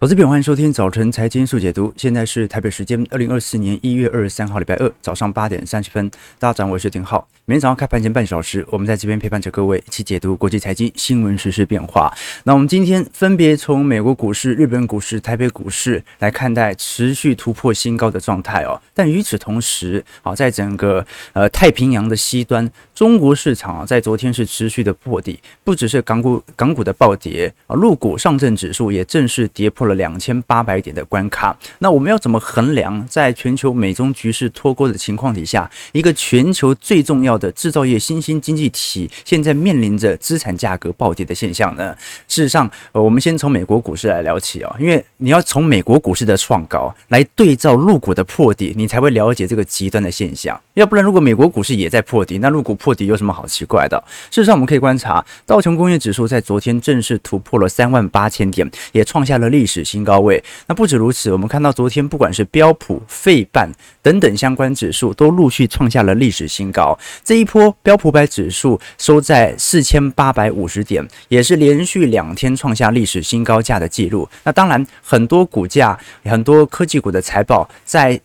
投资朋友，欢迎收听早晨财经速解读。现在是台北时间二零二四年一月二十三号，礼拜二早上八点三十分。大家早上好，我是丁浩。每天早上开盘前半小时，我们在这边陪伴着各位一起解读国际财经新闻、时事变化。那我们今天分别从美国股市、日本股市、台北股市来看待持续突破新高的状态哦。但与此同时，啊，在整个呃太平洋的西端，中国市场啊，在昨天是持续的破底，不只是港股港股的暴跌啊，陆股上证指数也正式跌破了两千八百点的关卡，那我们要怎么衡量在全球美中局势脱钩的情况底下，一个全球最重要的制造业新兴经济体现在面临着资产价格暴跌的现象呢？事实上，呃，我们先从美国股市来聊起哦，因为你要从美国股市的创高来对照陆股的破底，你才会了解这个极端的现象。要不然，如果美国股市也在破底，那陆股破底有什么好奇怪的？事实上，我们可以观察道琼工业指数在昨天正式突破了三万八千点，也创下了历史新高。位，那不止如此，我们看到昨天不管是标普、费半等等相关指数都陆续创下了历史新高。这一波标普百指数收在四千八百五十点，也是连续两天创下历史新高价的记录。那当然，很多股价、很多科技股的财报在。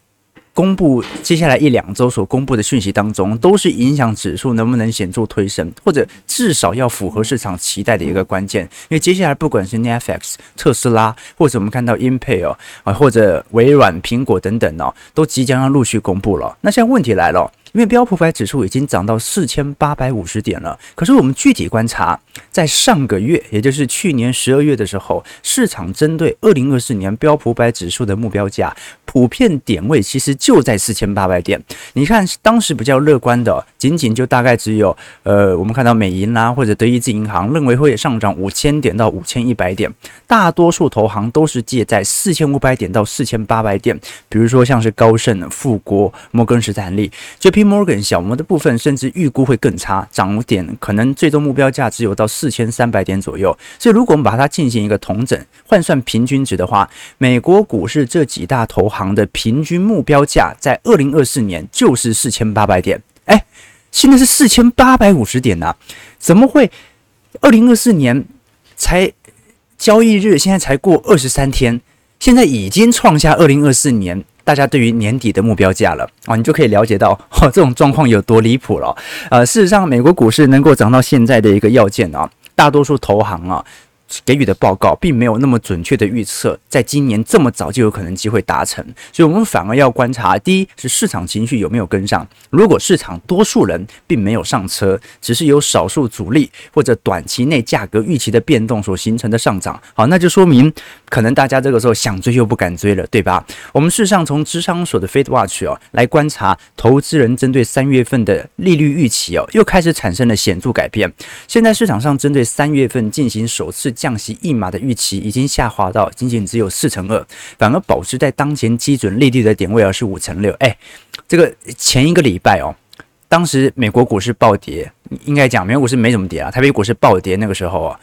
公布接下来一两周所公布的讯息当中，都是影响指数能不能显著推升，或者至少要符合市场期待的一个关键。因为接下来不管是 Netflix、特斯拉，或者我们看到 Intel 啊，或者微软、苹果等等哦，都即将要陆续公布了。那现在问题来了。因为标普百指数已经涨到四千八百五十点了，可是我们具体观察，在上个月，也就是去年十二月的时候，市场针对二零二四年标普百指数的目标价，普遍点位其实就在四千八百点。你看，当时比较乐观的，仅仅就大概只有，呃，我们看到美银啦或者德意志银行认为会上涨五千点到五千一百点，大多数投行都是介在四千五百点到四千八百点，比如说像是高盛、富国、摩根士丹利，就比。Morgan 小摩的部分甚至预估会更差，涨点可能最终目标价只有到四千三百点左右。所以，如果我们把它进行一个同整，换算平均值的话，美国股市这几大投行的平均目标价在二零二四年就是四千八百点。哎，现在是四千八百五十点呐，怎么会？二零二四年才交易日，现在才过二十三天，现在已经创下二零二四年。大家对于年底的目标价了啊，你就可以了解到 哦，这种状况有多离谱了。呃，事实上，美国股市能够涨到现在的一个要件啊，大多数投行啊。给予的报告并没有那么准确的预测，在今年这么早就有可能机会达成，所以我们反而要观察：第一是市场情绪有没有跟上。如果市场多数人并没有上车，只是有少数主力或者短期内价格预期的变动所形成的上涨，好，那就说明可能大家这个时候想追又不敢追了，对吧？我们事实上从芝商所的 Fed Watch 哦来观察，投资人针对三月份的利率预期哦又开始产生了显著改变。现在市场上针对三月份进行首次。降息一码的预期已经下滑到仅仅只有四成二，反而保持在当前基准利率的点位，而是五成六。哎，这个前一个礼拜哦，当时美国股市暴跌，应该讲美国股市没怎么跌啊，台北股市暴跌那个时候啊。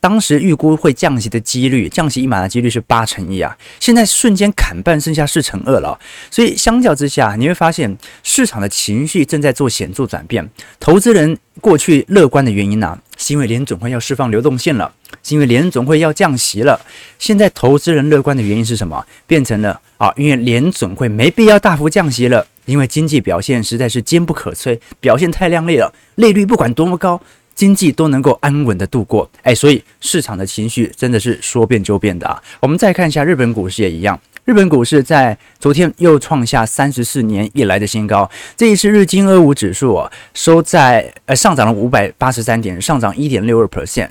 当时预估会降息的几率，降息一码的几率是八成一啊，现在瞬间砍半，剩下四成二了。所以相较之下，你会发现市场的情绪正在做显著转变。投资人过去乐观的原因呢、啊，是因为联准会要释放流动性了，因为联总会要降息了。现在投资人乐观的原因是什么？变成了啊，因为联总会没必要大幅降息了，因为经济表现实在是坚不可摧，表现太亮丽了，利率不管多么高。经济都能够安稳的度过，哎，所以市场的情绪真的是说变就变的啊。我们再看一下日本股市也一样。日本股市在昨天又创下三十四年以来的新高。这一次日经二五指数啊，收在呃上涨了五百八十三点，上涨一点六二 percent。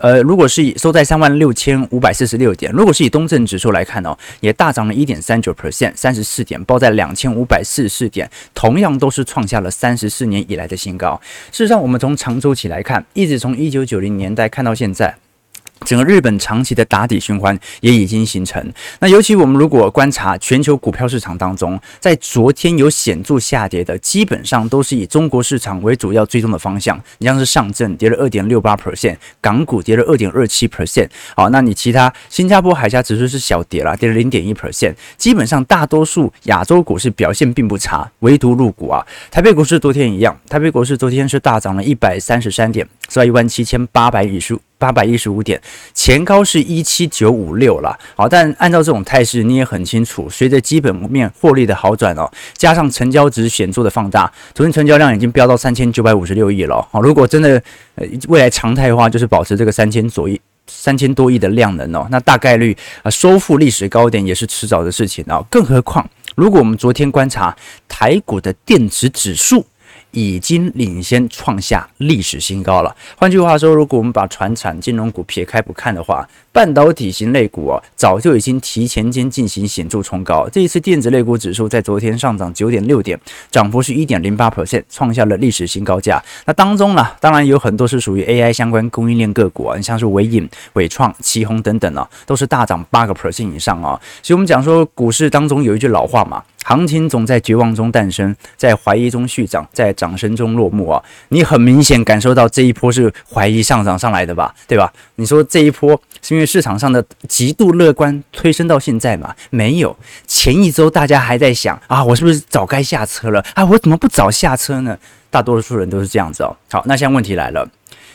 呃，如果是以收在三万六千五百四十六点，如果是以东证指数来看哦，也大涨了一点三九 percent，三十四点，报在两千五百四十四点，同样都是创下了三十四年以来的新高。事实上，我们从长周期来看，一直从一九九零年代看到现在。整个日本长期的打底循环也已经形成。那尤其我们如果观察全球股票市场当中，在昨天有显著下跌的，基本上都是以中国市场为主要追踪的方向。你像是上证跌了二点六八 percent，港股跌了二点二七 percent。好，那你其他新加坡海峡指数是小跌了，跌了零点一 percent。基本上大多数亚洲股市表现并不差，唯独陆股啊，台北股市昨天一样，台北股市昨天是大涨了一百三十三点，收在一万七千八百五十八百一十五点，前高是一七九五六了。好，但按照这种态势，你也很清楚，随着基本面获利的好转哦，加上成交值显著的放大，昨天成交量已经飙到三千九百五十六亿了。好，如果真的呃未来常态的话，就是保持这个三千左右、三千多亿的量能哦，那大概率啊收复历史高点也是迟早的事情哦。更何况，如果我们昨天观察台股的电子指数。已经领先创下历史新高了。换句话说，如果我们把传产金融股撇开不看的话，半导体型类股啊，早就已经提前间进行显著冲高。这一次电子类股指数在昨天上涨九点六点，涨幅是一点零八 percent，创下了历史新高价。那当中呢，当然有很多是属于 AI 相关供应链个股啊，你像是纬颖、纬创、奇鋐等等啊，都是大涨八个 percent 以上啊。所以我们讲说，股市当中有一句老话嘛。行情总在绝望中诞生，在怀疑中续涨，在掌声中落幕啊！你很明显感受到这一波是怀疑上涨上来的吧？对吧？你说这一波是因为市场上的极度乐观推升到现在嘛？没有，前一周大家还在想啊，我是不是早该下车了啊？我怎么不早下车呢？大多数人都是这样子哦。好，那现在问题来了，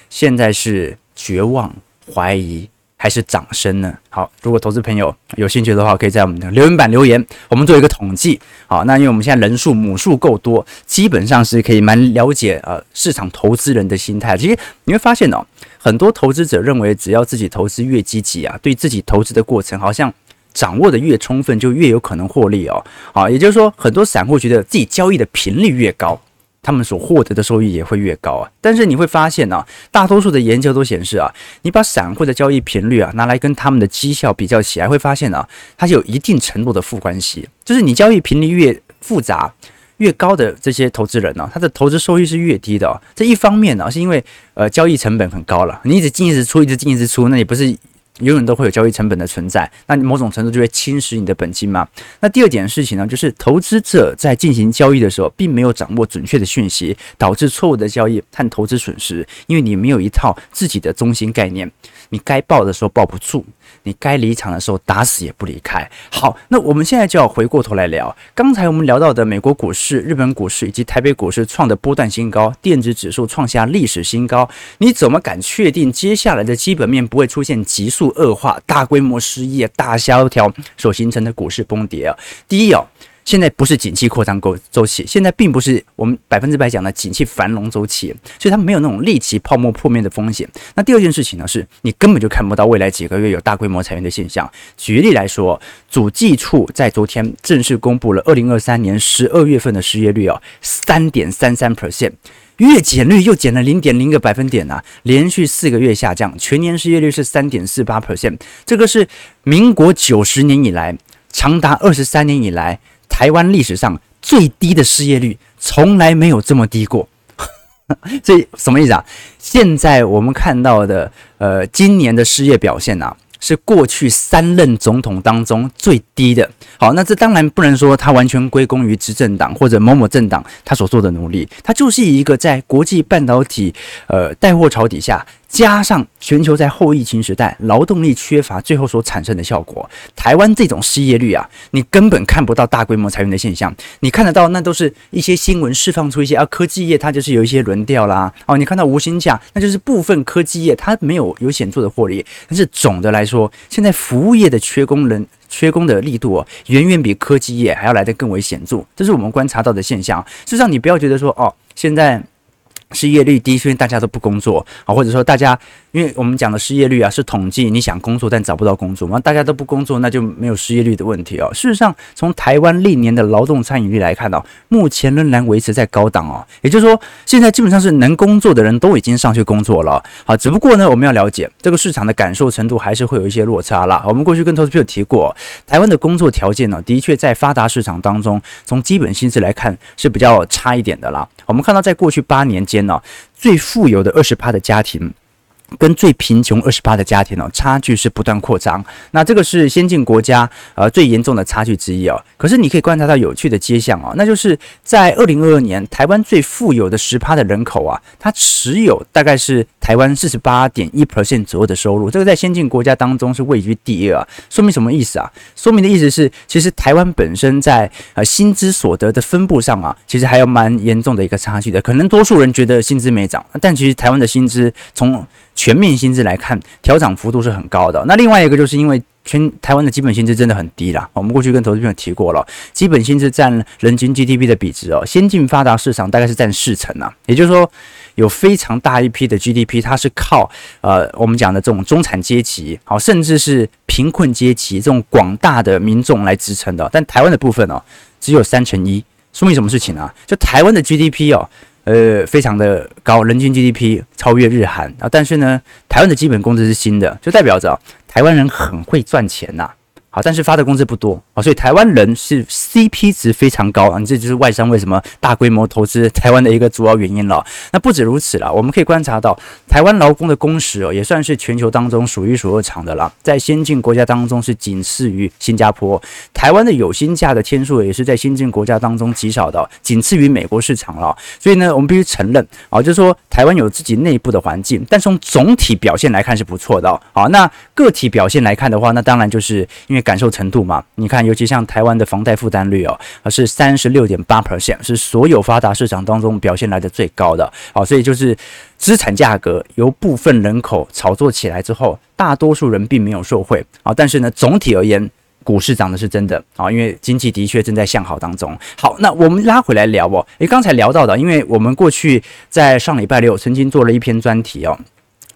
现在是绝望怀疑。还是涨升呢？好，如果投资朋友有兴趣的话，可以在我们的留言板留言，我们做一个统计。好，那因为我们现在人数母数够多，基本上是可以蛮了解呃市场投资人的心态。其实你会发现哦，很多投资者认为，只要自己投资越积极啊，对自己投资的过程好像掌握的越充分，就越有可能获利哦。好，也就是说，很多散户觉得自己交易的频率越高。他们所获得的收益也会越高啊，但是你会发现呢、大多数的研究都显示啊，你把散户的交易频率啊拿来跟他们的绩效比较起来，会发现啊，它是有一定程度的负关系，就是你交易频率越复杂、越高的这些投资人呢、他的投资收益是越低的、这一方面呢、是因为呃交易成本很高了，你一直进一直出，一直进一直出，那也不是。永远都会有交易成本的存在，那你某种程度就会侵蚀你的本金嘛。那第二件事情呢，就是投资者在进行交易的时候，并没有掌握准确的讯息，导致错误的交易和投资损失，因为你没有一套自己的中心概念，你该抱的时候抱不住。你该离场的时候，打死也不离开。好，那我们现在就要回过头来聊，刚才我们聊到的美国股市、日本股市以及台北股市创的波段新高，电子指数创下历史新高。你怎么敢确定接下来的基本面不会出现急速恶化、大规模失业、大萧条所形成的股市崩跌啊？第一哦。现在不是景气扩张周周期，现在并不是我们百分之百讲的景气繁荣周期，所以它没有那种立即泡沫破灭的风险。那第二件事情呢，是你根本就看不到未来几个月有大规模裁员的现象。举例来说，主计处在昨天正式公布了二零二三年十二月份的失业率哦，三点三三 percent，月减率又减了零点零个百分点啊，连续四个月下降，全年失业率是三点四八 percent，这个是民国九十年以来长达二十三年以来。台湾历史上最低的失业率，从来没有这么低过。这什么意思啊？现在我们看到的，呃，今年的失业表现啊，是过去三任总统当中最低的。好，那这当然不能说它完全归功于执政党或者某某政党他所做的努力，它就是一个在国际半导体呃带货潮底下。加上全球在后疫情时代劳动力缺乏，最后所产生的效果，台湾这种失业率啊，你根本看不到大规模裁员的现象，你看得到那都是一些新闻释放出一些啊科技业它就是有一些轮调啦，哦，你看到无薪假，那就是部分科技业它没有有显著的获利，但是总的来说，现在服务业的缺工人缺工的力度哦，远远比科技业还要来得更为显著，这是我们观察到的现象。事实上，你不要觉得说哦，现在。失业率低，所以大家都不工作啊，或者说大家，因为我们讲的失业率啊是统计你想工作但找不到工作嘛，大家都不工作，那就没有失业率的问题哦。事实上，从台湾历年的劳动参与率来看到，目前仍然维持在高档哦。也就是说，现在基本上是能工作的人都已经上去工作了。好，只不过呢，我们要了解这个市场的感受程度还是会有一些落差啦。我们过去跟投资朋友提过，台湾的工作条件呢，的确在发达市场当中，从基本薪资来看是比较差一点的啦。我们看到在过去八年间呢。最富有的二十趴的家庭，跟最贫穷二十八的家庭哦，差距是不断扩张。那这个是先进国家呃最严重的差距之一哦。可是你可以观察到有趣的迹象哦，那就是在二零二二年，台湾最富有的十趴的人口啊，它持有大概是台湾四十八点一 percent 左右的收入。这个在先进国家当中是位居第二啊。说明什么意思啊？说明的意思是，其实台湾本身在呃薪资所得的分布上啊，其实还有蛮严重的一个差距的。可能多数人觉得薪资没涨，但其实台湾的薪资从全面薪资来看，调涨幅度是很高的。那另外一个就是因为全台湾的基本薪资真的很低啦。我们过去跟投资朋友提过了，基本薪资占人均 GDP 的比值哦，先进发达市场大概是占四成啊，也就是说。有非常大一批的 GDP，它是靠呃我们讲的这种中产阶级，好，甚至是贫困阶级这种广大的民众来支撑的。但台湾的部分哦，只有三成一，说明什么事情啊？就台湾的 GDP 哦，呃，非常的高，人均 GDP 超越日韩啊。但是呢，台湾的基本工资是新的，就代表着台湾人很会赚钱呐。好，但是发的工资不多啊，所以台湾人是 CP 值非常高啊，这就是外商为什么大规模投资台湾的一个主要原因了。那不止如此了，我们可以观察到，台湾劳工的工时哦，也算是全球当中数一数二长的了，在先进国家当中是仅次于新加坡。台湾的有薪假的天数也是在先进国家当中极少的，仅次于美国市场了。所以呢，我们必须承认啊，就是说台湾有自己内部的环境，但从总体表现来看是不错的。好，那个体表现来看的话，那当然就是因为。感受程度嘛，你看，尤其像台湾的房贷负担率哦，而是三十六点八 percent，是所有发达市场当中表现来的最高的。好，所以就是资产价格由部分人口炒作起来之后，大多数人并没有受惠。好，但是呢，总体而言，股市涨的是真的啊，因为经济的确正在向好当中。好，那我们拉回来聊哦，诶，刚才聊到的，因为我们过去在上礼拜六曾经做了一篇专题哦。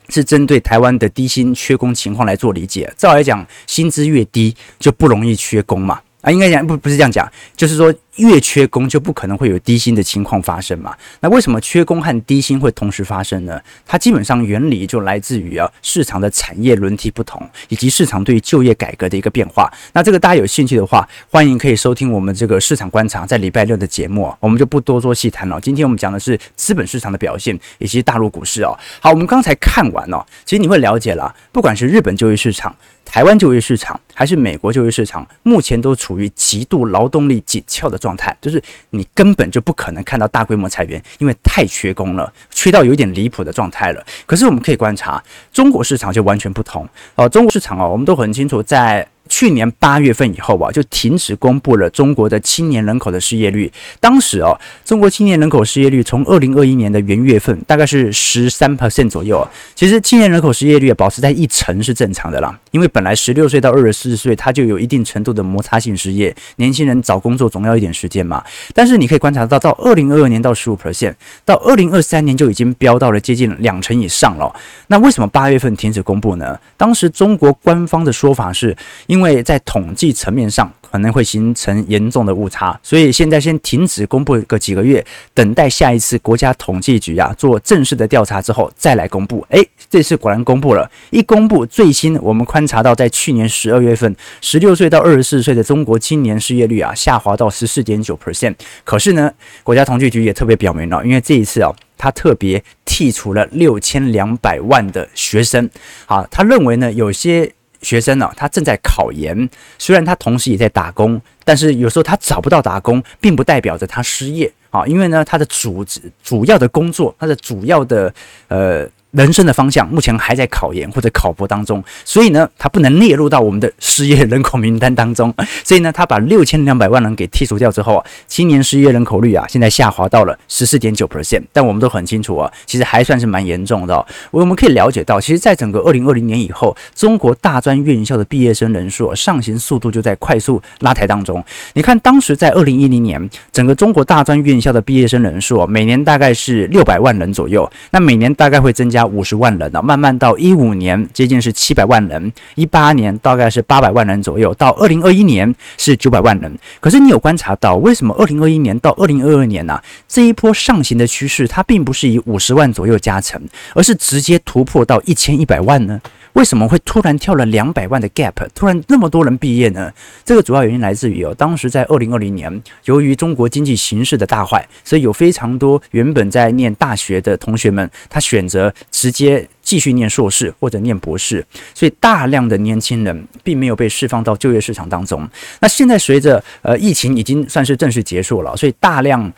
是针对台湾的低薪缺工情况来做理解。照来讲，薪资越低就不容易缺工嘛。啊，应该讲不不是这样讲，就是说。越缺工就不可能会有低薪的情况发生嘛？那为什么缺工和低薪会同时发生呢？它基本上原理就来自于啊市场的产业轮替不同，以及市场对就业改革的一个变化。那这个大家有兴趣的话，欢迎可以收听我们这个市场观察在礼拜六的节目，我们就不多做细谈了。今天我们讲的是资本市场的表现以及大陆股市哦。好，我们刚才看完了，其实你会了解了，不管是日本就业市场、台湾就业市场，还是美国就业市场，目前都处于极度劳动力紧俏的状态，就是你根本就不可能看到大规模裁员，因为太缺工了，缺到有点离谱的状态了。可是我们可以观察，中国市场就完全不同呃。中国市场哦，我们都很清楚在。去年八月份以后啊，就停止公布了中国的青年人口的失业率。当时哦，中国青年人口失业率从二零二一年的元月份大概是十三 percent 左右。其实青年人口失业率保持在一成是正常的啦，因为本来十六岁到二十四岁，他就有一定程度的摩擦性失业。年轻人找工作总要一点时间嘛。但是你可以观察到，到二零二二年到十五 percent，到二零二三年就已经飙到了接近两成以上了。那为什么八月份停止公布呢？当时中国官方的说法是。因为因为在统计层面上可能会形成严重的误差，所以现在先停止公布个几个月，等待下一次国家统计局啊做正式的调查之后再来公布。诶，这次果然公布了，一公布最新，我们观察到在去年十二月份，十六岁到二十四岁的中国青年失业率啊下滑到十四点九 percent。可是呢，国家统计局也特别表明了，因为这一次啊，他特别剔除了六千两百万的学生，啊，他认为呢有些。学生呢，他正在考研，虽然他同时也在打工，但是有时候他找不到打工，并不代表着他失业啊，因为呢，他的主主要的工作，他的主要的呃。人生的方向目前还在考研或者考博当中，所以呢，他不能列入到我们的失业人口名单当中。所以呢，他把六千两百万人给剔除掉之后，青年失业人口率啊，现在下滑到了十四点九 percent。但我们都很清楚啊，其实还算是蛮严重的。我们可以了解到，其实在整个二零二零年以后，中国大专院校的毕业生人数上行速度就在快速拉抬当中。你看，当时在二零一零年，整个中国大专院校的毕业生人数每年大概是六百万人左右，那每年大概会增加。五十万人了，慢慢到一五年接近是七百万人，一八年大概是八百万人左右，到二零二一年是九百万人。可是你有观察到，为什么二零二一年到二零二二年呢、这一波上行的趋势，它并不是以五十万左右加成，而是直接突破到一千一百万呢？为什么会突然跳了两百万的 gap？突然那么多人毕业呢？这个主要原因来自于哦，当时在二零二零年，由于中国经济形势的大坏，所以有非常多原本在念大学的同学们，他选择直接继续念硕士或者念博士，所以大量的年轻人并没有被释放到就业市场当中。那现在随着呃疫情已经算是正式结束了，所以大量。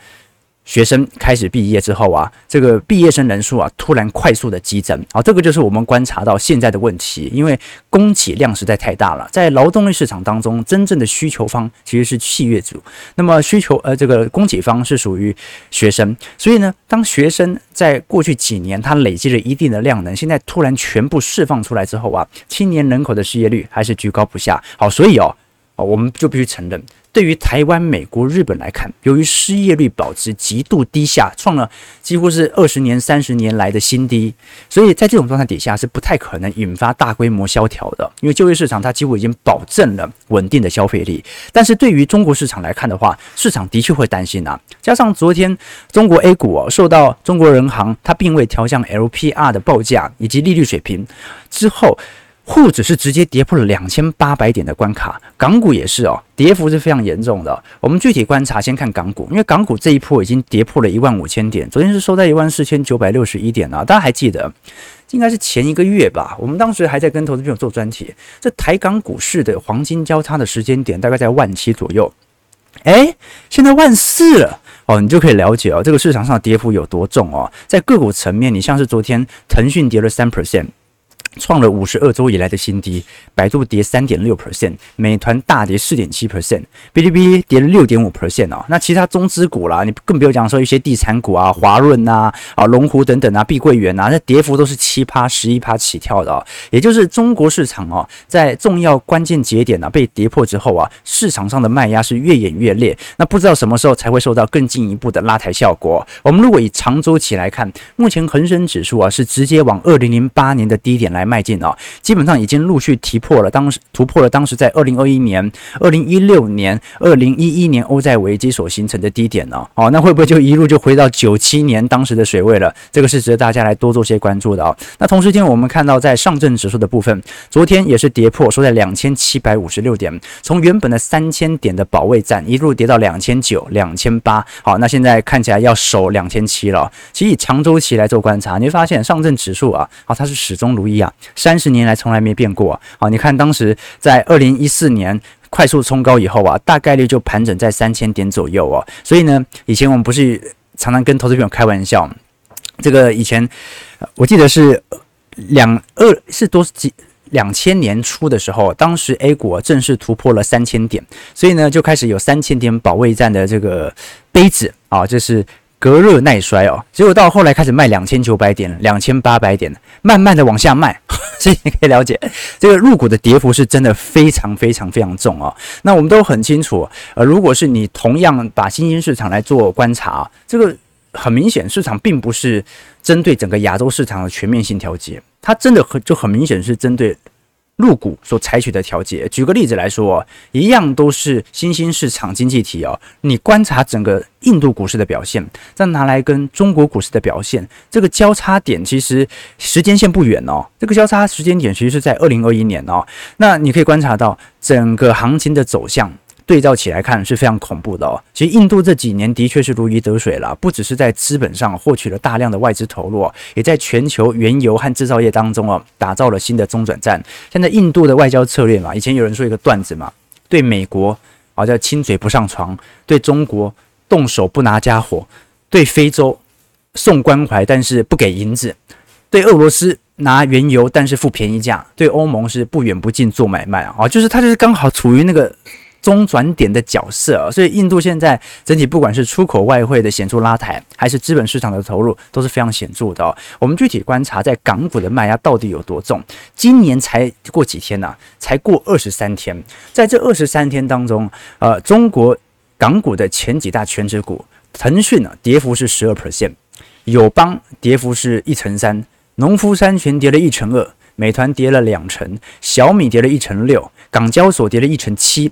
学生开始毕业之后啊，这个毕业生人数啊突然快速的激增，好，这个就是我们观察到现在的问题，因为供给量实在太大了，在劳动力市场当中，真正的需求方其实是企业主，那么需求呃这个供给方是属于学生，所以呢，当学生在过去几年他累积了一定的量能，现在突然全部释放出来之后啊，青年人口的失业率还是居高不下，好，所以哦，哦我们就必须承认。对于台湾、美国、日本来看，由于失业率保持极度低下，创了几乎是二十年、三十年来的新低，所以在这种状态底下是不太可能引发大规模萧条的，因为就业市场它几乎已经保证了稳定的消费力。但是对于中国市场来看的话，市场的确会担心啊。加上昨天中国 A 股哦，受到中国人行它并未调降 LPR 的报价以及利率水平之后。沪指是直接跌破了两千八百点的关卡，港股也是哦，跌幅是非常严重的。我们具体观察，先看港股，因为港股这一波已经跌破了一万五千点，昨天是收在一万四千九百六十一点啊。大家还记得，应该是前一个月吧？我们当时还在跟投资朋友做专题，这台港股市的黄金交叉的时间点大概在万七左右，诶，现在万四了哦，你就可以了解哦，这个市场上的跌幅有多重哦。在个股层面，你像是昨天腾讯跌了三 percent。创了五十二周以来的新低，百度跌三点六 percent，美团大跌四点七 percent，哔哩哔哩跌了六点五 percent 哦。那其他中资股啦，你更不用讲说一些地产股啊，华润呐、啊、龙湖等等啊，碧桂园呐，那跌幅都是七趴、十一趴起跳的哦。也就是中国市场哦，在重要关键节点呢、啊、被跌破之后啊，市场上的卖压是越演越烈。那不知道什么时候才会受到更进一步的拉抬效果。我们如果以长周期来看，目前恒生指数啊是直接往二零零八年的低点来。迈进啊，基本上已经陆续提破了当时突破了当时在二零二一年、二零一六年、二零一一年欧债危机所形成的低点呢。哦，那会不会就一路就回到九七年当时的水位了？这个是值得大家来多做些关注的啊。那同时间我们看到在上证指数的部分，昨天也是跌破，收在两千七百五十六点，从原本的三千点的保卫战一路跌到两千九、两千八。好，那现在看起来要守两千七了。其实以长周期来做观察，你会发现上证指数啊，啊，它是始终如一啊。三十年来从来没变过。好，你看当时在二零一四年快速冲高以后啊，大概率就盘整在三千点左右哦。所以呢，以前我们不是常常跟投资朋友开玩笑，这个以前我记得是两二是多几两千年初的时候，当时 A 股正式突破了三千点，所以呢就开始有三千点保卫战的这个杯子啊，这是。隔热耐摔哦，结果到后来开始卖两千九百点、两千八百点，慢慢的往下卖，所以你可以了解这个入股的跌幅是真的非常非常非常重哦。那我们都很清楚，呃，如果是你同样把新兴市场来做观察，这个很明显市场并不是针对整个亚洲市场的全面性调节，它真的很就很明显是针对。入股所采取的调节，举个例子来说，一样都是新兴市场经济体哦。你观察整个印度股市的表现，再拿来跟中国股市的表现，这个交叉点其实时间线不远哦。这个交叉时间点其实是在二零二一年哦。那你可以观察到整个行情的走向。对照起来看是非常恐怖的哦。其实印度这几年的确是如鱼得水了，不只是在资本上获取了大量的外资投入，也在全球原油和制造业当中哦，打造了新的中转站。现在印度的外交策略嘛，以前有人说一个段子嘛，对美国啊叫亲嘴不上床，对中国动手不拿家伙，对非洲送关怀但是不给银子，对俄罗斯拿原油但是付便宜价，对欧盟是不远不近做买卖啊，就是他就是刚好处于那个。中转点的角色啊，所以印度现在整体不管是出口外汇的显著拉抬，还是资本市场的投入都是非常显著的。我们具体观察，在港股的卖压到底有多重？今年才过几天呢？才过二十三天，在这二十三天当中，呃，中国港股的前几大权值股，腾讯呢跌幅是十二 percent，友邦跌幅是一成三，农夫山泉跌了一成二，美团跌了两成，小米跌了一成六，港交所跌了一成七。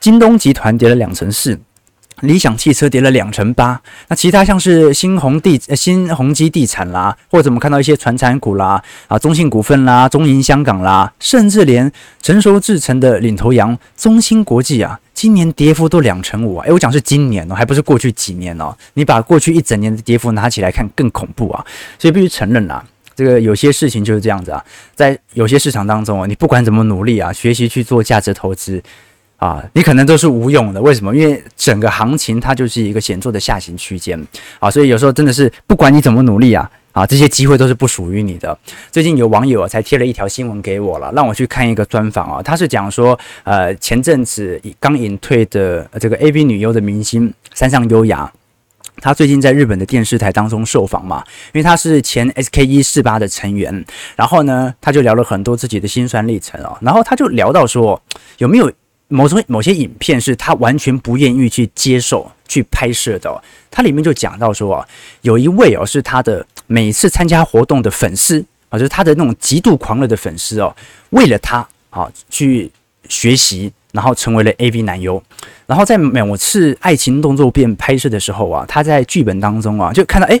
京东集团跌了两成四，理想汽车跌了两成八。那其他像是新鸿地、新鸿基地产啦，或者我们看到一些传产股啦，啊，中信股份啦、中银香港啦，甚至连成熟制成的领头羊中芯国际啊，今年跌幅都两成五啊！诶，我讲是今年哦，还不是过去几年哦。你把过去一整年的跌幅拿起来看，更恐怖啊！所以必须承认啦，这个有些事情就是这样子啊，在有些市场当中啊，你不管怎么努力啊，学习去做价值投资。啊，你可能都是无用的。为什么？因为整个行情它就是一个显著的下行区间啊，所以有时候真的是不管你怎么努力啊啊，这些机会都是不属于你的。最近有网友才贴了一条新闻给我了，让我去看一个专访啊，他是讲说，呃，前阵子刚隐退的这个 AV 女优的明星山上优亚。他最近在日本的电视台当中受访嘛，因为他是前 SKE48 的成员，然后呢，他就聊了很多自己的辛酸历程哦，然后他就聊到说，有没有某种某些影片是他完全不愿意去接受去拍摄的哦？他里面就讲到说啊，有一位哦是他的每次参加活动的粉丝啊，就是他的那种极度狂热的粉丝哦，为了他啊去学习。然后成为了 AV 男优，然后在某次爱情动作片拍摄的时候啊，他在剧本当中啊就看到，哎，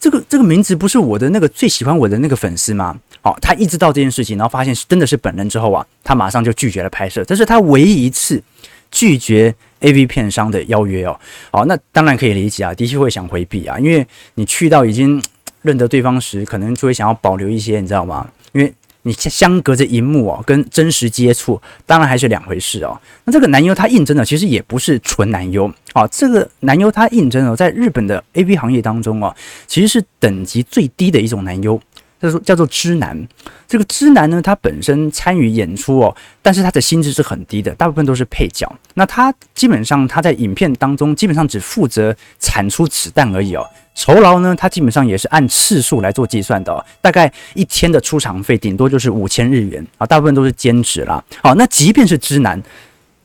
这个这个名字不是我的那个最喜欢我的那个粉丝吗？好，他一直到这件事情，然后发现是真的是本人之后啊，他马上就拒绝了拍摄，这是他唯一一次拒绝 AV 片商的邀约哦。好，那当然可以理解啊，的确会想回避啊，因为你去到已经认得对方时，可能就会想要保留一些，你知道吗？因为。你相隔着荧幕哦，跟真实接触，当然还是两回事哦。那这个男优他应征的其实也不是纯男优啊，这个男优他应征哦，在日本的 AV 行业当中哦，其实是等级最低的一种男优。叫做叫做知男，这个知男呢，他本身参与演出哦，但是他的薪资是很低的，大部分都是配角。那他基本上他在影片当中基本上只负责产出子弹而已哦，酬劳呢，他基本上也是按次数来做计算的哦，大概一天的出场费顶多就是五千日元啊，大部分都是兼职啦。好，那即便是知男，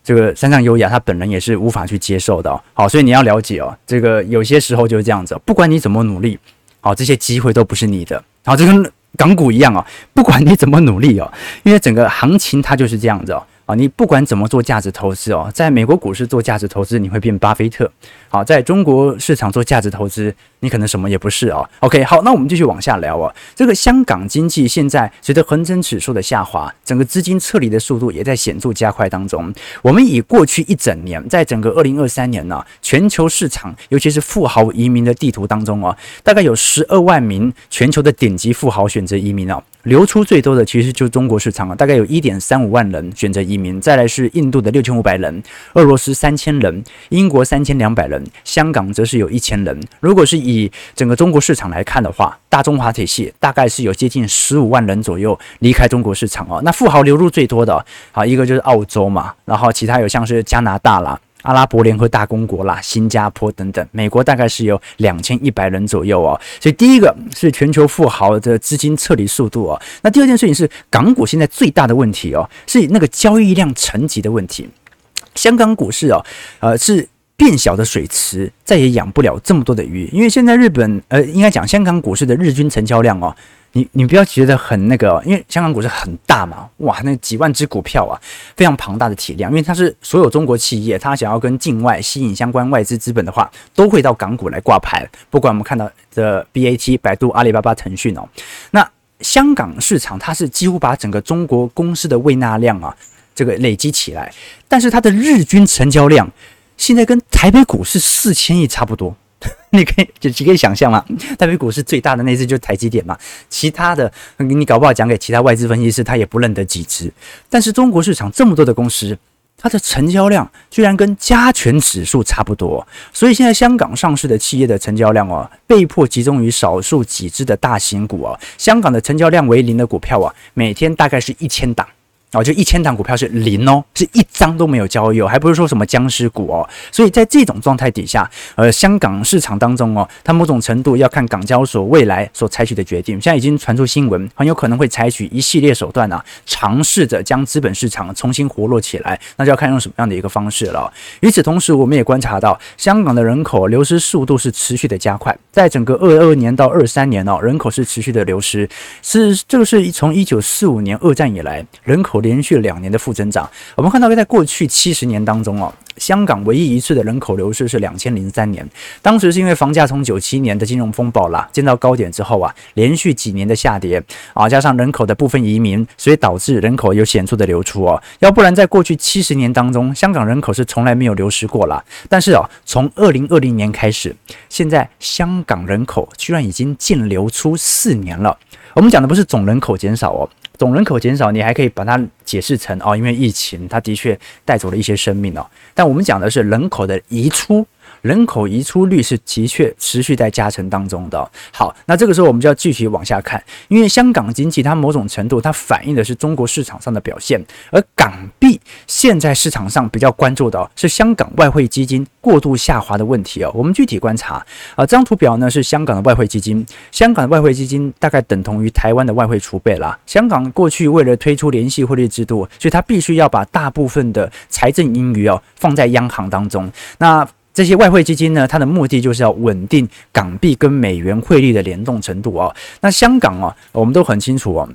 这个山上优雅他本人也是无法去接受的哦。好，所以你要了解哦，这个有些时候就是这样子，不管你怎么努力，好，这些机会都不是你的。好，就跟港股一样哦，不管你怎么努力哦，因为整个行情它就是这样子哦。啊，你不管怎么做价值投资哦，在美国股市做价值投资，你会变巴菲特。好，在中国市场做价值投资，你可能什么也不是哦。OK，好，那我们继续往下聊哦。这个香港经济现在随着恒生指数的下滑，整个资金撤离的速度也在显著加快当中。我们以过去一整年，在整个二零二三年呢，全球市场尤其是富豪移民的地图当中哦，大概有十二万名全球的顶级富豪选择移民哦。流出最多的其实就是中国市场啊，大概有一点三五万人选择移民，再来是印度的六千五百人，俄罗斯三千人，英国三千两百人，香港则是有一千人。如果是以整个中国市场来看的话，大中华体系大概是有接近十五万人左右离开中国市场哦。那富豪流入最多的啊，一个就是澳洲嘛，然后其他有像是加拿大啦。阿拉伯联合大公国啦，新加坡等等，美国大概是有两千一百人左右哦。所以第一个是全球富豪的资金撤离速度哦。那第二件事情是港股现在最大的问题哦，是那个交易量层级的问题。香港股市哦，呃，是变小的水池，再也养不了这么多的鱼。因为现在日本，呃，应该讲香港股市的日均成交量哦。你你不要觉得很那个，因为香港股市很大嘛，哇，那几万只股票啊，非常庞大的体量。因为它是所有中国企业，它想要跟境外吸引相关外资资本的话，都会到港股来挂牌。不管我们看到的 BAT、百度、阿里巴巴、腾讯哦，那香港市场它是几乎把整个中国公司的未纳量啊，这个累积起来，但是它的日均成交量现在跟台北股市四千亿差不多。你可以就只可以想象嘛，台北股市最大的那只就是台积电嘛，其他的你搞不好讲给其他外资分析师，他也不认得几只。但是中国市场这么多的公司，它的成交量居然跟加权指数差不多，所以现在香港上市的企业的成交量哦，被迫集中于少数几只的大型股哦。香港的成交量为零的股票啊，每天大概是一千档。哦，就一千档股票是零哦，是一张都没有交易哦，还不是说什么僵尸股哦。所以在这种状态底下，呃，香港市场当中哦，它某种程度要看港交所未来所采取的决定。现在已经传出新闻，很有可能会采取一系列手段啊，尝试着将资本市场重新活络起来。那就要看用什么样的一个方式了。与此同时，我们也观察到，香港的人口流失速度是持续的加快，在整个二二年到二三年哦，人口是持续的流失，是这个是从一九四五年二战以来人口。连续两年的负增长，我们看到在过去七十年当中哦，香港唯一一次的人口流失是两千零三年，当时是因为房价从九七年的金融风暴啦见到高点之后啊，连续几年的下跌啊，加上人口的部分移民，所以导致人口有显著的流出哦。要不然在过去七十年当中，香港人口是从来没有流失过啦。但是哦，从二零二零年开始，现在香港人口居然已经净流出四年了。我们讲的不是总人口减少哦，总人口减少，你还可以把它解释成哦，因为疫情，它的确带走了一些生命哦。但我们讲的是人口的移出。人口移出率是的确持续在加成当中的。好，那这个时候我们就要继续往下看，因为香港经济它某种程度它反映的是中国市场上的表现，而港币现在市场上比较关注的是香港外汇基金过度下滑的问题哦。我们具体观察啊，这张图表呢是香港的外汇基金，香港的外汇基金大概等同于台湾的外汇储备啦。香港过去为了推出联系汇率制度，所以它必须要把大部分的财政盈余哦放在央行当中。那这些外汇基金呢，它的目的就是要稳定港币跟美元汇率的联动程度哦。那香港啊，我们都很清楚哦，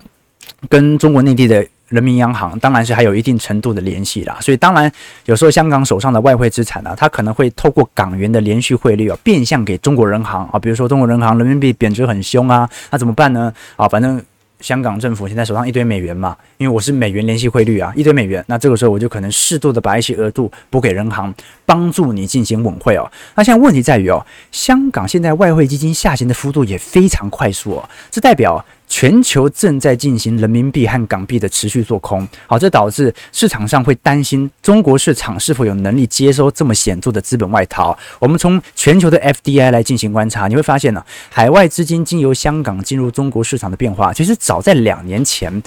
跟中国内地的人民银行当然是还有一定程度的联系啦。所以当然有时候香港手上的外汇资产呢，它可能会透过港元的连续汇率啊，变相给中国人行啊。比如说中国人行人民币贬值很凶啊，那怎么办呢？啊，反正。香港政府现在手上一堆美元嘛，因为我是美元联系汇率啊，一堆美元，那这个时候我就可能适度的把一些额度补给人行，帮助你进行稳汇哦。那现在问题在于哦，香港现在外汇基金下行的幅度也非常快速哦，这代表。全球正在进行人民币和港币的持续做空，好，这导致市场上会担心中国市场是否有能力接收这么显著的资本外逃。我们从全球的 FDI 来进行观察，你会发现呢，海外资金经由香港进入中国市场的变化，其实早在两年前，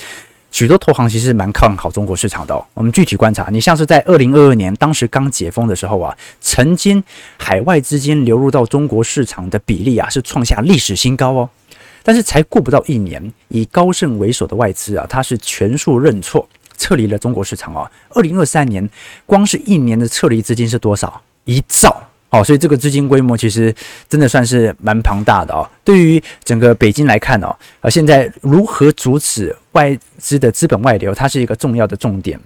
许多投行其实蛮看好中国市场的。我们具体观察，你像是在二零二二年当时刚解封的时候啊，曾经海外资金流入到中国市场的比例啊，是创下历史新高哦。但是才过不到一年，以高盛为首的外资啊，它是全数认错，撤离了中国市场啊。二零二三年，光是一年的撤离资金是多少？一兆哦，所以这个资金规模其实真的算是蛮庞大的哦。对于整个北京来看哦，呃，现在如何阻止外资的资本外流，它是一个重要的重点。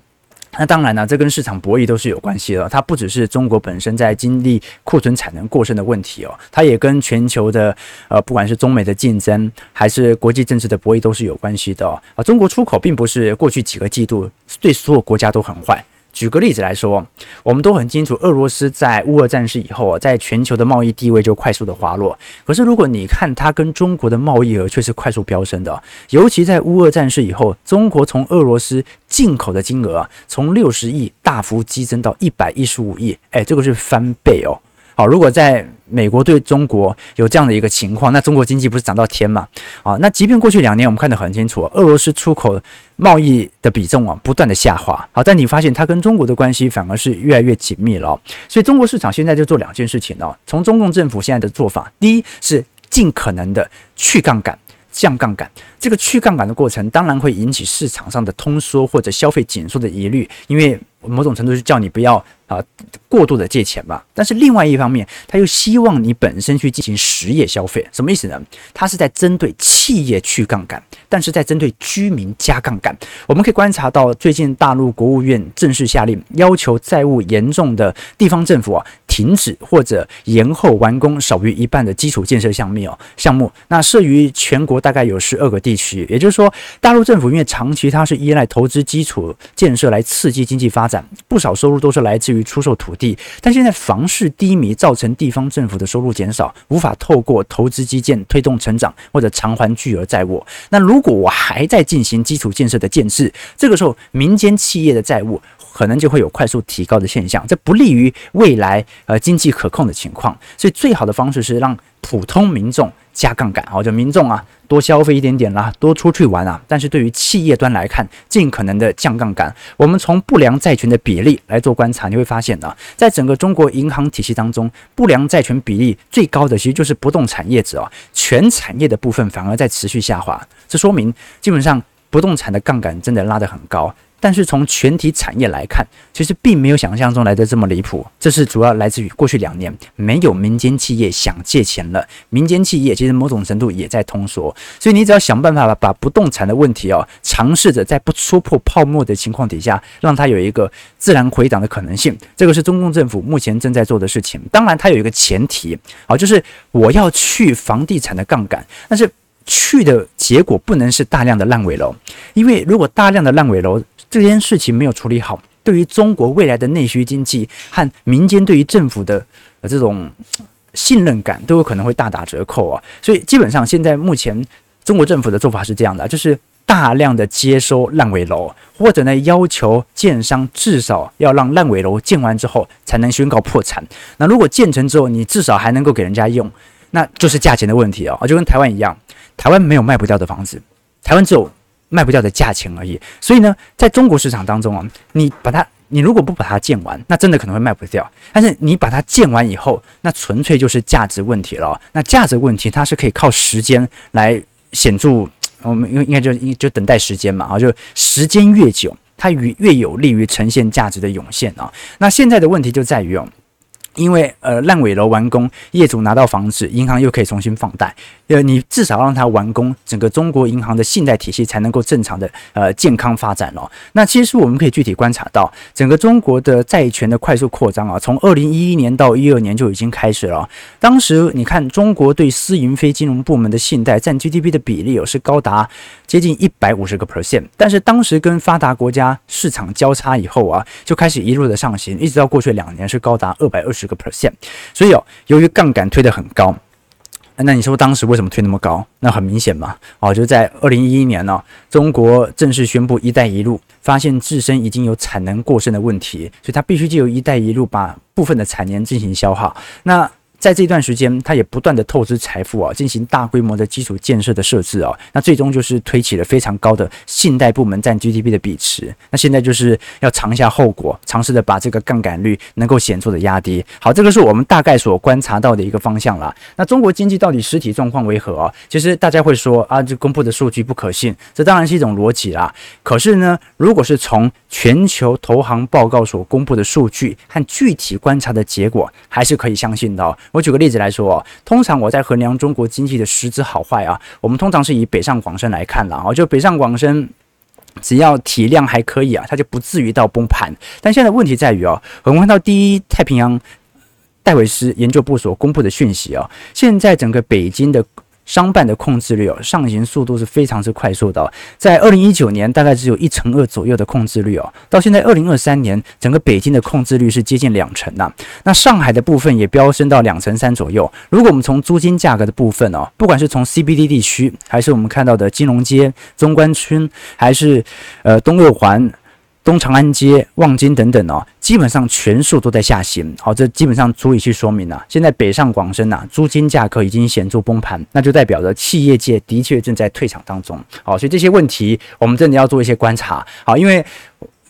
那当然呢，这跟市场博弈都是有关系的。它不只是中国本身在经历库存产能过剩的问题哦，它也跟全球的呃，不管是中美的竞争，还是国际政治的博弈都是有关系的哦。啊，中国出口并不是过去几个季度对所有国家都很坏。举个例子来说，我们都很清楚，俄罗斯在乌俄战事以后啊，在全球的贸易地位就快速的滑落。可是，如果你看它跟中国的贸易额却是快速飙升的，尤其在乌俄战事以后，中国从俄罗斯进口的金额，从六十亿大幅激增到一百一十五亿，哎，这个是翻倍哦。好，如果在美国对中国有这样的一个情况，那中国经济不是涨到天嘛？啊，那即便过去两年我们看得很清楚，俄罗斯出口贸易的比重啊不断的下滑，好，但你发现它跟中国的关系反而是越来越紧密了。所以中国市场现在就做两件事情哦，从中共政府现在的做法，第一是尽可能的去杠杆。降杠杆，这个去杠杆的过程当然会引起市场上的通缩或者消费紧缩的疑虑，因为某种程度是叫你不要啊过度的借钱吧。但是另外一方面，他又希望你本身去进行实业消费，什么意思呢？他是在针对企业去杠杆，但是在针对居民加杠杆。我们可以观察到，最近大陆国务院正式下令，要求债务严重的地方政府啊。停止或者延后完工少于一半的基础建设项目哦，项目那设于全国大概有十二个地区，也就是说，大陆政府因为长期它是依赖投资基础建设来刺激经济发，不少收入都是来自于出售土地，但现在房市低迷造成地方政府的收入减少，无法透过投资基建推动成长或者偿还巨额债务。那如果我还在进行基础建设的建设，这个时候民间企业的债务。可能就会有快速提高的现象，这不利于未来呃经济可控的情况。所以最好的方式是让普通民众加杠杆，好，就民众啊多消费一点点啦，多出去玩啊。但是对于企业端来看，尽可能的降杠杆。我们从不良债权的比例来做观察，你会发现啊，在整个中国银行体系当中，不良债权比例最高的其实就是不动产业者啊，全产业的部分反而在持续下滑。这说明基本上不动产的杠杆真的拉得很高。但是从全体产业来看，其实并没有想象中来的这么离谱。这是主要来自于过去两年没有民间企业想借钱了，民间企业其实某种程度也在通缩。所以你只要想办法把不动产的问题哦，尝试着在不戳破泡沫的情况底下，让它有一个自然回档的可能性。这个是中共政府目前正在做的事情。当然，它有一个前提好，就是我要去房地产的杠杆，但是去的结果不能是大量的烂尾楼，因为如果大量的烂尾楼，这件事情没有处理好，对于中国未来的内需经济和民间对于政府的这种信任感都有可能会大打折扣啊！所以基本上现在目前中国政府的做法是这样的，就是大量的接收烂尾楼，或者呢要求建商至少要让烂尾楼建完之后才能宣告破产。那如果建成之后，你至少还能够给人家用，那就是价钱的问题哦，就跟台湾一样，台湾没有卖不掉的房子，台湾只有卖不掉的价钱而已。所以呢，在中国市场当中啊，你把它。你如果不把它建完，那真的可能会卖不掉。但是你把它建完以后，那纯粹就是价值问题了。那价值问题，它是可以靠时间来显著，我们应应该就就等待时间嘛啊，就时间越久，它越越有利于呈现价值的涌现啊。那现在的问题就在于哦。因为呃烂尾楼完工，业主拿到房子，银行又可以重新放贷，呃，你至少让它完工，整个中国银行的信贷体系才能够正常的呃健康发展哦。那其实我们可以具体观察到，整个中国的债权的快速扩张啊，从二零一一年到一二年就已经开始了。当时你看中国对私营非金融部门的信贷占 GDP 的比例哦是高达接近一百五十个 percent，但是当时跟发达国家市场交叉以后啊，就开始一路的上行，一直到过去两年是高达二百二十个 percent，所以哦，由于杠杆推得很高，那你说当时为什么推那么高？那很明显嘛，哦，就在二零一一年呢、中国正式宣布“一带一路”，发现自身已经有产能过剩的问题，所以它必须借由“一带一路”把部分的产能进行消耗。那在这段时间，他也不断的透支财富啊，进行大规模的基础建设的设置啊，那最终就是推起了非常高的信贷部门占 GDP 的比值。那现在就是要尝一下后果，尝试的把这个杠杆率能够显著的压低。好，这个是我们大概所观察到的一个方向啦。那中国经济到底实体状况为何啊？其实大家会说啊，这公布的数据不可信，这当然是一种逻辑啦。可是呢，如果是从全球投行报告所公布的数据和具体观察的结果，还是可以相信的哦。我举个例子来说，通常我在衡量中国经济的实质好坏啊，我们通常是以北上广深来看了啊，就北上广深，只要体量还可以啊，它就不至于到崩盘。但现在问题在于啊，我们看到第一太平洋戴维斯研究部所公布的讯息啊，现在整个北京的。商办的控制率哦，上行速度是非常之快速的。在二零一九年，大概只有一成二左右的控制率哦，到现在二零二三年，整个北京的控制率是接近两成呐。那上海的部分也飙升到两成三左右。如果我们从租金价格的部分哦，不管是从 CBD 地区，还是我们看到的金融街、中关村，还是呃东六环。东长安街、望京等等哦，基本上全数都在下行。好，这基本上足以去说明了，现在北上广深呐，租金价格已经显著崩盘，那就代表着企业界的确正在退场当中。好，所以这些问题我们真的要做一些观察。好，因为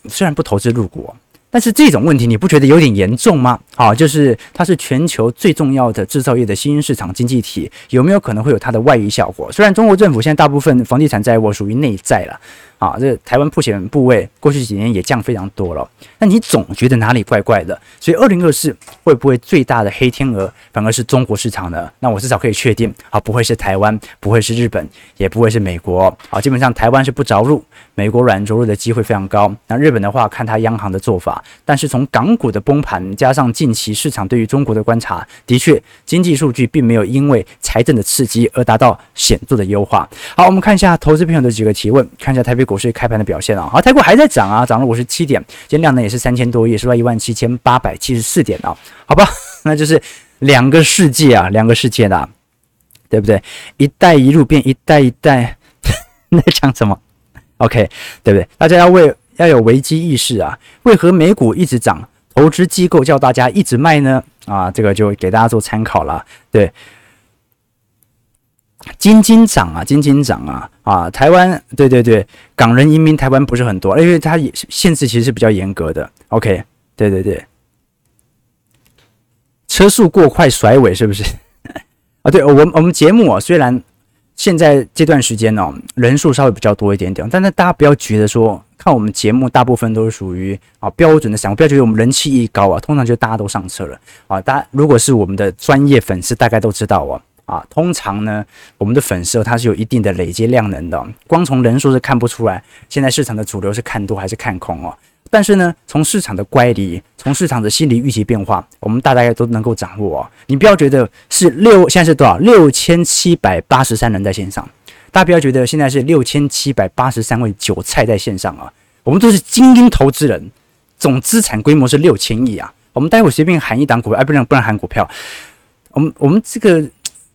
虽然不投资入股。但是这种问题你不觉得有点严重吗？啊，就是它是全球最重要的制造业的新兴市场经济体，有没有可能会有它的外溢效果？虽然中国政府现在大部分房地产债务属于内债了，啊，这台湾破险部位过去几年也降非常多了，那你总觉得哪里怪怪的？所以二零二四会不会最大的黑天鹅反而是中国市场呢？那我至少可以确定，啊，不会是台湾，不会是日本，也不会是美国，啊，基本上台湾是不着陆，美国软着陆的机会非常高。那日本的话，看它央行的做法。但是从港股的崩盘，加上近期市场对于中国的观察，的确经济数据并没有因为财政的刺激而达到显著的优化。好，我们看一下投资朋友的几个提问，看一下台北股市开盘的表现啊。好，泰国还在涨啊，涨了五十七点，今天量呢也是三千多亿，收在一万七千八百七十四点啊。好吧，那就是两个世界啊，两个世界的，对不对？一带一路变一带一带，那讲什么？OK，对不对？大家要为。要有危机意识啊！为何美股一直涨，投资机构叫大家一直卖呢？啊，这个就给大家做参考了。对，金金涨啊，金金涨啊！啊，台湾，对对对，港人移民台湾不是很多，因为它也限制其实是比较严格的。OK，对对对，车速过快甩尾是不是？啊，对，我我们节目啊，虽然现在这段时间呢、哦，人数稍微比较多一点点，但是大家不要觉得说。看我们节目，大部分都是属于啊标准的散户，不要觉得我们人气一高啊，通常就大家都上车了啊。大家如果是我们的专业粉丝，大概都知道哦啊。通常呢，我们的粉丝它是有一定的累积量能的，光从人数是看不出来现在市场的主流是看多还是看空哦。但是呢，从市场的乖离，从市场的心理预期变化，我们大概都能够掌握哦。你不要觉得是六，现在是多少？六千七百八十三人在线上。大家不要觉得现在是六千七百八十三位韭菜在线上啊，我们都是精英投资人，总资产规模是六千亿啊。我们待会随便喊一档股票，哎，不能不能喊股票。我们我们这个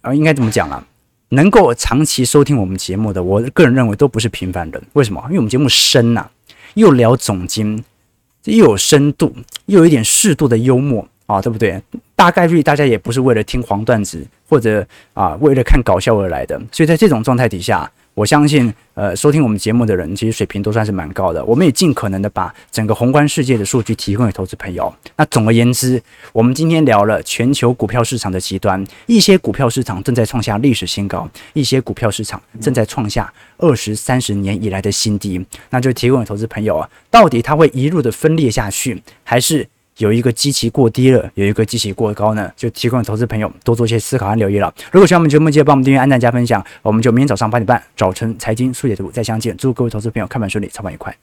啊，应该怎么讲啊？能够长期收听我们节目的，我个人认为都不是平凡人。为什么？因为我们节目深呐、啊，又聊总经，又有深度，又有一点适度的幽默啊，对不对？大概率大家也不是为了听黄段子或者啊为了看搞笑而来的，所以在这种状态底下。我相信，呃，收听我们节目的人其实水平都算是蛮高的。我们也尽可能的把整个宏观世界的数据提供给投资朋友。那总而言之，我们今天聊了全球股票市场的极端，一些股票市场正在创下历史新高，一些股票市场正在创下二十三十年以来的新低。那就提供给投资朋友啊，到底它会一路的分裂下去，还是？有一个基期过低了，有一个基期过高呢，就提供投资朋友多做一些思考和留意了。如果喜欢我们节目，记得帮我们订阅、按赞、加分享。我们就明天早上八点半早晨财经速解读再相见。祝各位投资朋友开盘顺利，操盘愉快。